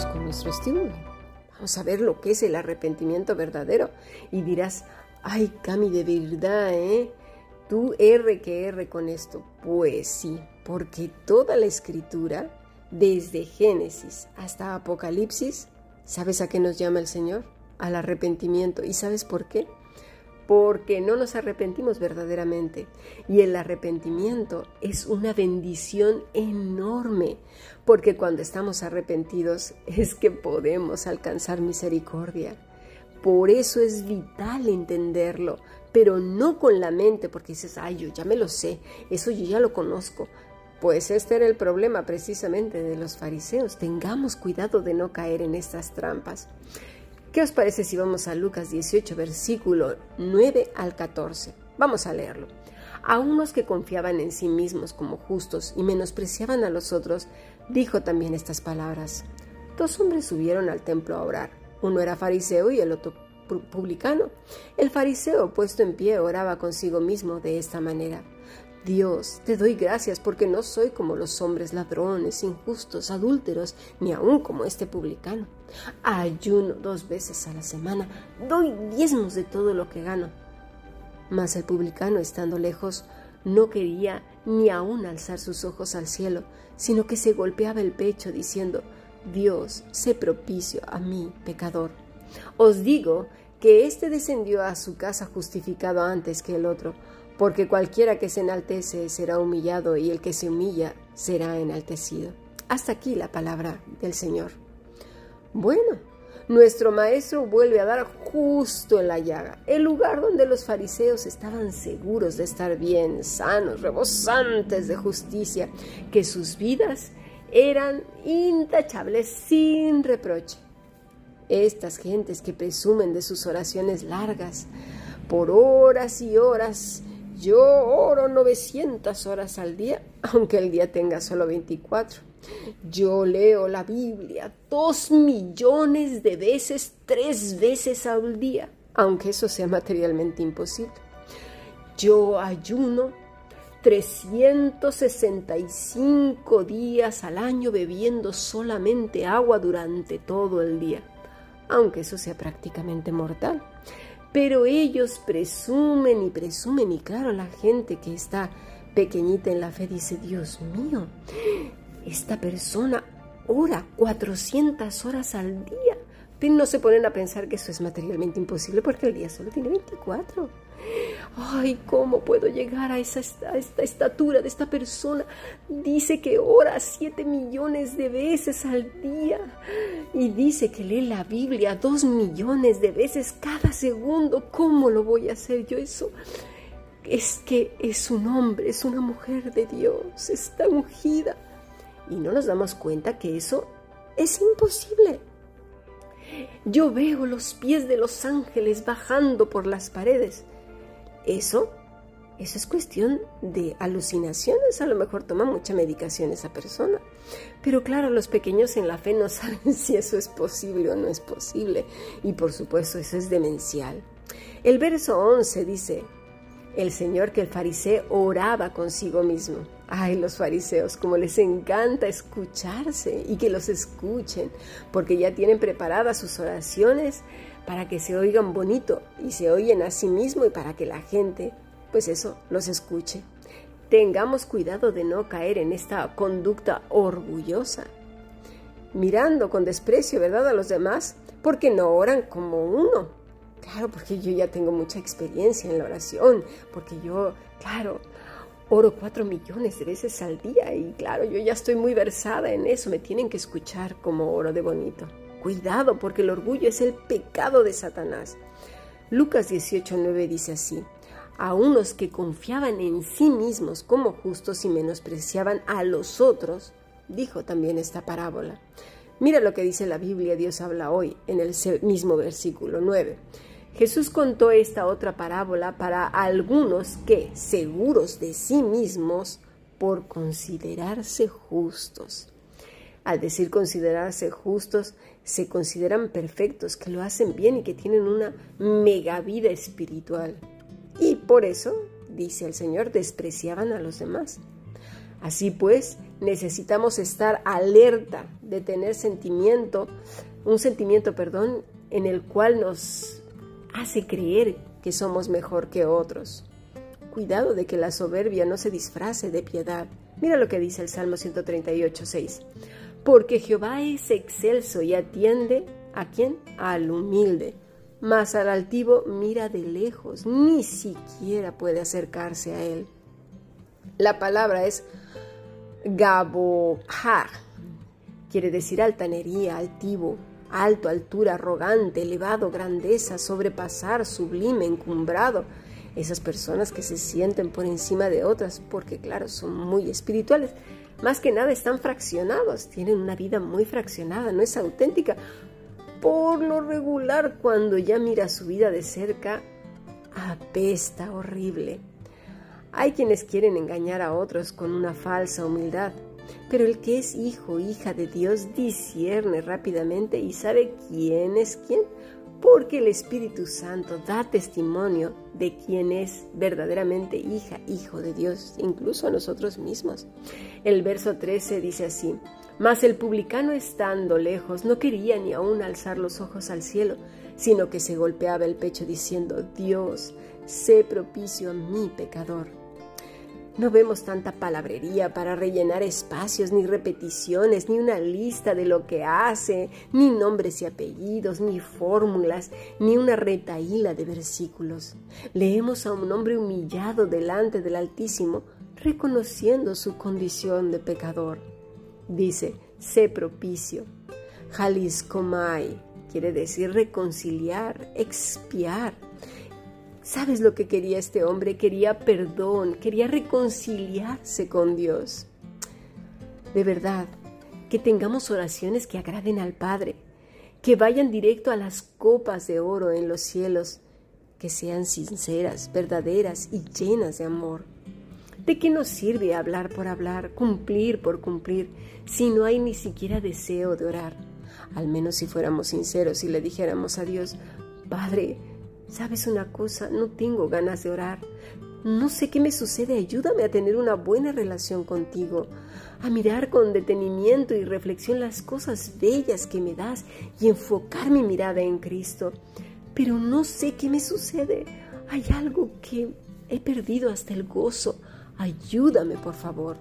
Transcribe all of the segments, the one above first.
con nuestro estudio. Vamos a ver lo que es el arrepentimiento verdadero. Y dirás, ay, Cami, de verdad, ¿eh? Tú R que R con esto. Pues sí, porque toda la escritura, desde Génesis hasta Apocalipsis, ¿sabes a qué nos llama el Señor? Al arrepentimiento. ¿Y sabes por qué? Porque no nos arrepentimos verdaderamente. Y el arrepentimiento es una bendición enorme, porque cuando estamos arrepentidos es que podemos alcanzar misericordia. Por eso es vital entenderlo, pero no con la mente, porque dices, ay, yo ya me lo sé, eso yo ya lo conozco. Pues este era el problema precisamente de los fariseos. Tengamos cuidado de no caer en estas trampas. ¿Qué os parece si vamos a Lucas 18, versículo 9 al 14? Vamos a leerlo. A unos que confiaban en sí mismos como justos y menospreciaban a los otros, dijo también estas palabras. Dos hombres subieron al templo a orar. Uno era fariseo y el otro publicano. El fariseo, puesto en pie, oraba consigo mismo de esta manera. Dios, te doy gracias porque no soy como los hombres ladrones, injustos, adúlteros, ni aun como este publicano. Ayuno dos veces a la semana, doy diezmos de todo lo que gano. Mas el publicano, estando lejos, no quería ni aun alzar sus ojos al cielo, sino que se golpeaba el pecho diciendo, Dios, sé propicio a mí, pecador. Os digo que éste descendió a su casa justificado antes que el otro, porque cualquiera que se enaltece será humillado y el que se humilla será enaltecido. Hasta aquí la palabra del Señor. Bueno, nuestro maestro vuelve a dar justo en la llaga, el lugar donde los fariseos estaban seguros de estar bien, sanos, rebosantes de justicia, que sus vidas eran intachables sin reproche. Estas gentes que presumen de sus oraciones largas, por horas y horas, yo oro 900 horas al día, aunque el día tenga solo 24. Yo leo la Biblia dos millones de veces, tres veces al día, aunque eso sea materialmente imposible. Yo ayuno 365 días al año bebiendo solamente agua durante todo el día, aunque eso sea prácticamente mortal. Pero ellos presumen y presumen y claro, la gente que está pequeñita en la fe dice, Dios mío, esta persona ora 400 horas al día. No se ponen a pensar que eso es materialmente imposible porque el día solo tiene 24. Ay, ¿cómo puedo llegar a, esa, esta estatura de esta persona? Dice que ora siete millones de veces al día y dice que lee la Biblia dos millones de veces cada segundo. ¿Cómo lo voy a hacer yo eso? Es que es un hombre, es una mujer de Dios, está ungida. Y no nos damos cuenta que eso es imposible. Yo veo los pies de los ángeles bajando por las paredes eso, eso es cuestión de alucinaciones. A lo mejor toma mucha medicación esa persona. Pero claro, los pequeños en la fe no saben si eso es posible o no es posible. Y por supuesto, eso es demencial. El verso 11 dice, el Señor que el fariseo oraba consigo mismo. Ay, los fariseos, como les encanta escucharse y que los escuchen, porque ya tienen preparadas sus oraciones para que se oigan bonito y se oyen a sí mismo y para que la gente, pues eso, los escuche. Tengamos cuidado de no caer en esta conducta orgullosa, mirando con desprecio, ¿verdad?, a los demás, porque no oran como uno. Claro, porque yo ya tengo mucha experiencia en la oración, porque yo, claro, oro cuatro millones de veces al día y claro, yo ya estoy muy versada en eso, me tienen que escuchar como oro de bonito. Cuidado, porque el orgullo es el pecado de Satanás. Lucas 18:9 dice así, a unos que confiaban en sí mismos como justos y menospreciaban a los otros, dijo también esta parábola. Mira lo que dice la Biblia, Dios habla hoy en el mismo versículo 9. Jesús contó esta otra parábola para algunos que, seguros de sí mismos, por considerarse justos. Al decir considerarse justos, se consideran perfectos, que lo hacen bien y que tienen una mega vida espiritual. Y por eso, dice el Señor, despreciaban a los demás. Así pues, necesitamos estar alerta de tener sentimiento, un sentimiento, perdón, en el cual nos hace creer que somos mejor que otros. Cuidado de que la soberbia no se disfrace de piedad. Mira lo que dice el Salmo 138, 6. Porque Jehová es excelso y atiende a quién? Al humilde. Mas al altivo mira de lejos, ni siquiera puede acercarse a él. La palabra es gabojar, quiere decir altanería, altivo, alto, altura, arrogante, elevado, grandeza, sobrepasar, sublime, encumbrado. Esas personas que se sienten por encima de otras porque, claro, son muy espirituales. Más que nada están fraccionados, tienen una vida muy fraccionada, no es auténtica. Por lo regular, cuando ya mira su vida de cerca, apesta horrible. Hay quienes quieren engañar a otros con una falsa humildad, pero el que es hijo, hija de Dios, discierne rápidamente y sabe quién es quién, porque el Espíritu Santo da testimonio de quién es verdaderamente hija, hijo de Dios, incluso a nosotros mismos. El verso 13 dice así, mas el publicano estando lejos no quería ni aún alzar los ojos al cielo, sino que se golpeaba el pecho diciendo, Dios, sé propicio a mi pecador. No vemos tanta palabrería para rellenar espacios, ni repeticiones, ni una lista de lo que hace, ni nombres y apellidos, ni fórmulas, ni una retaíla de versículos. Leemos a un hombre humillado delante del Altísimo, reconociendo su condición de pecador. Dice, sé propicio. Jaliscomai quiere decir reconciliar, expiar ¿Sabes lo que quería este hombre? Quería perdón, quería reconciliarse con Dios. De verdad, que tengamos oraciones que agraden al Padre, que vayan directo a las copas de oro en los cielos, que sean sinceras, verdaderas y llenas de amor. ¿De qué nos sirve hablar por hablar, cumplir por cumplir, si no hay ni siquiera deseo de orar? Al menos si fuéramos sinceros y le dijéramos a Dios, Padre, ¿Sabes una cosa? No tengo ganas de orar. No sé qué me sucede. Ayúdame a tener una buena relación contigo, a mirar con detenimiento y reflexión las cosas bellas que me das y enfocar mi mirada en Cristo. Pero no sé qué me sucede. Hay algo que he perdido hasta el gozo. Ayúdame, por favor.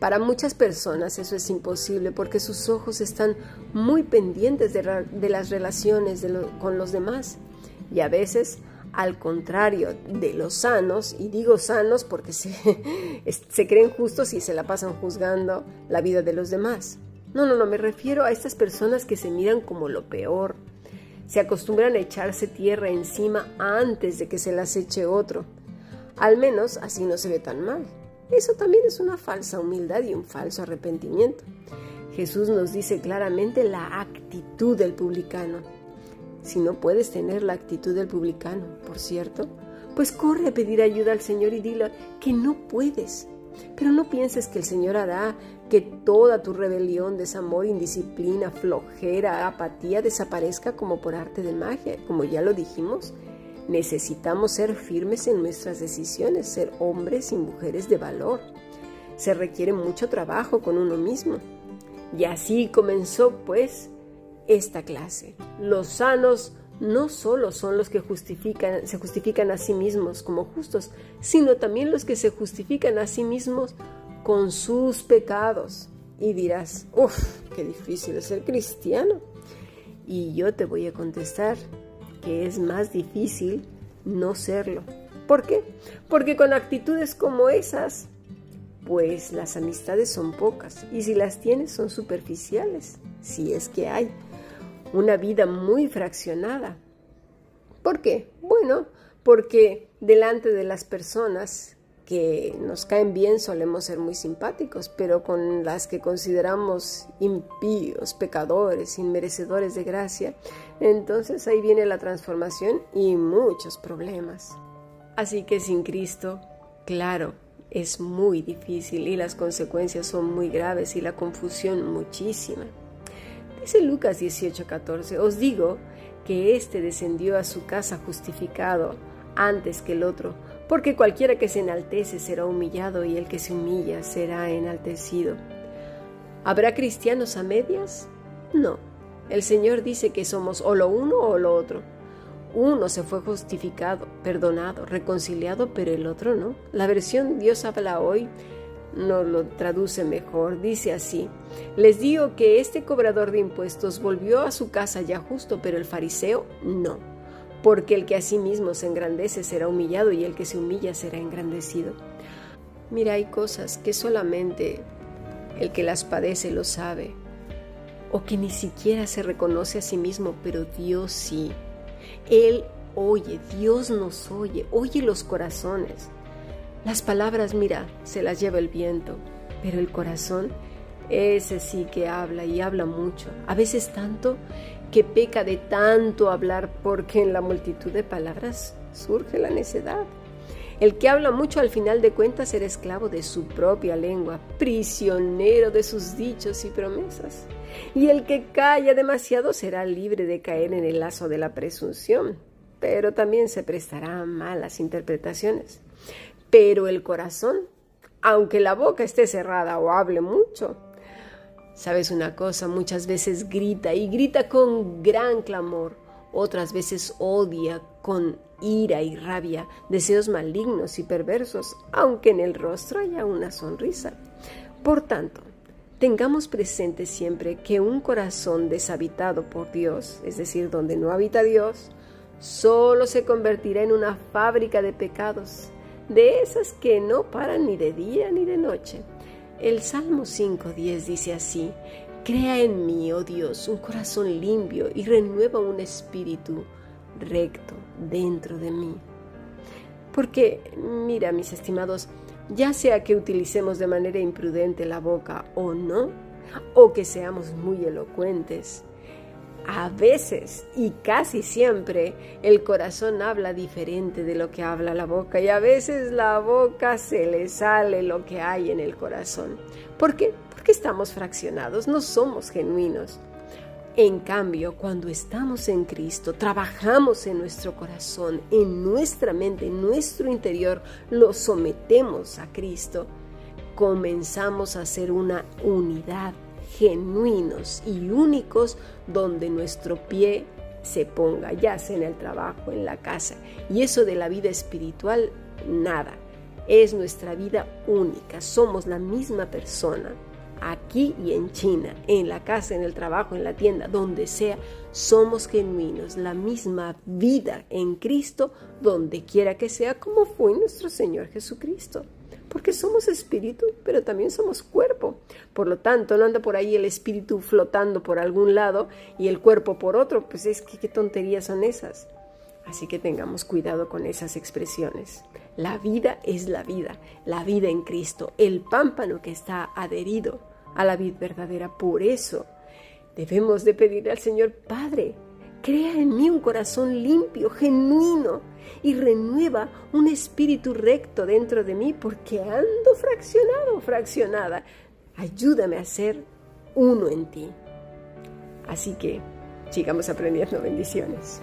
Para muchas personas eso es imposible porque sus ojos están muy pendientes de, las relaciones con los demás y a veces al contrario de los sanos, y digo sanos porque se, creen justos y se la pasan juzgando la vida de los demás. No, no, no, me refiero a estas personas que se miran como lo peor. Se acostumbran a echarse tierra encima antes de que se las eche otro. Al menos así no se ve tan mal. Eso también es una falsa humildad y un falso arrepentimiento. Jesús nos dice claramente la actitud del publicano si no puedes tener la actitud del publicano, por cierto, pues corre a pedir ayuda al Señor y dile que no puedes. Pero no pienses que el Señor hará que toda tu rebelión, desamor, indisciplina, flojera, apatía desaparezca como por arte de magia. Como ya lo dijimos, necesitamos ser firmes en nuestras decisiones, ser hombres y mujeres de valor. Se requiere mucho trabajo con uno mismo. Y así comenzó, pues, esta clase. Los sanos no solo son los que justifican, se justifican a sí mismos como justos, sino también los que se justifican a sí mismos con sus pecados. Y dirás, uff, qué difícil es ser cristiano. Y yo te voy a contestar que es más difícil no serlo. ¿Por qué? Porque con actitudes como esas, pues las amistades son pocas y si las tienes son superficiales, si es que hay una vida muy fraccionada. ¿Por qué? Bueno, porque delante de las personas que nos caen bien solemos ser muy simpáticos, pero con las que consideramos impíos, pecadores, inmerecedores de gracia, entonces ahí viene la transformación y muchos problemas. Así que sin Cristo, claro, es muy difícil y las consecuencias son muy graves y la confusión muchísima. Dice Lucas 18:14, os digo que éste descendió a su casa justificado antes que el otro, porque cualquiera que se enaltece será humillado y el que se humilla será enaltecido. ¿Habrá cristianos a medias? No. El Señor dice que somos o lo uno o lo otro. Uno se fue justificado, perdonado, reconciliado, pero el otro no. La versión Dios habla hoy no lo traduce mejor. Dice así, les digo que este cobrador de impuestos volvió a su casa ya justo, pero el fariseo no. Porque el que a sí mismo se engrandece será humillado y el que se humilla será engrandecido. Mira, hay cosas que solamente el que las padece lo sabe, o que ni siquiera se reconoce a sí mismo, pero Dios sí. Él oye, Dios nos oye, oye los corazones. Las palabras, mira, se las lleva el viento, pero el corazón, ese sí que habla y habla mucho, a veces tanto que peca de tanto hablar porque en la multitud de palabras surge la necedad. El que habla mucho al final de cuentas será esclavo de su propia lengua, prisionero de sus dichos y promesas. Y el que calla demasiado será libre de caer en el lazo de la presunción, pero también se prestará a malas interpretaciones. Pero el corazón, aunque la boca esté cerrada o hable mucho, sabes una cosa, muchas veces grita y grita con gran clamor, otras veces odia con ira y rabia, deseos malignos y perversos, aunque en el rostro haya una sonrisa. Por tanto, tengamos presente siempre que un corazón deshabitado por Dios, es decir, donde no habita Dios, solo se convertirá en una fábrica de pecados, de esas que no paran ni de día ni de noche. El Salmo 5.10 dice así, Crea en mí, oh Dios, un corazón limpio y renueva un espíritu recto dentro de mí. Porque, mira, mis estimados, ya sea que utilicemos de manera imprudente la boca o no, o que seamos muy elocuentes, a veces y casi siempre el corazón habla diferente de lo que habla la boca y a veces la boca se le sale lo que hay en el corazón. ¿Por qué? Porque estamos fraccionados, no somos genuinos. En cambio, cuando estamos en Cristo, trabajamos en nuestro corazón, en nuestra mente, en nuestro interior, lo sometemos a Cristo, comenzamos a ser una unidad, genuinos y únicos donde nuestro pie se ponga, ya sea en el trabajo, en la casa. Y eso de la vida espiritual, nada. Es nuestra vida única, somos la misma persona aquí y en China, en la casa, en el trabajo, en la tienda, donde sea, somos genuinos, la misma vida en Cristo, donde quiera que sea, como fue nuestro Señor Jesucristo. Porque somos espíritu, pero también somos cuerpo. Por lo tanto, no anda por ahí el espíritu flotando por algún lado y el cuerpo por otro. Pues es que qué tonterías son esas. Así que tengamos cuidado con esas expresiones. La vida es la vida, la vida en Cristo, el pámpano que está adherido a la vid verdadera. Por eso debemos de pedirle al Señor, Padre, crea en mí un corazón limpio, genuino, y renueva un espíritu recto dentro de mí, porque ando fraccionado, fraccionada. Ayúdame a ser uno en ti. Así que sigamos aprendiendo bendiciones.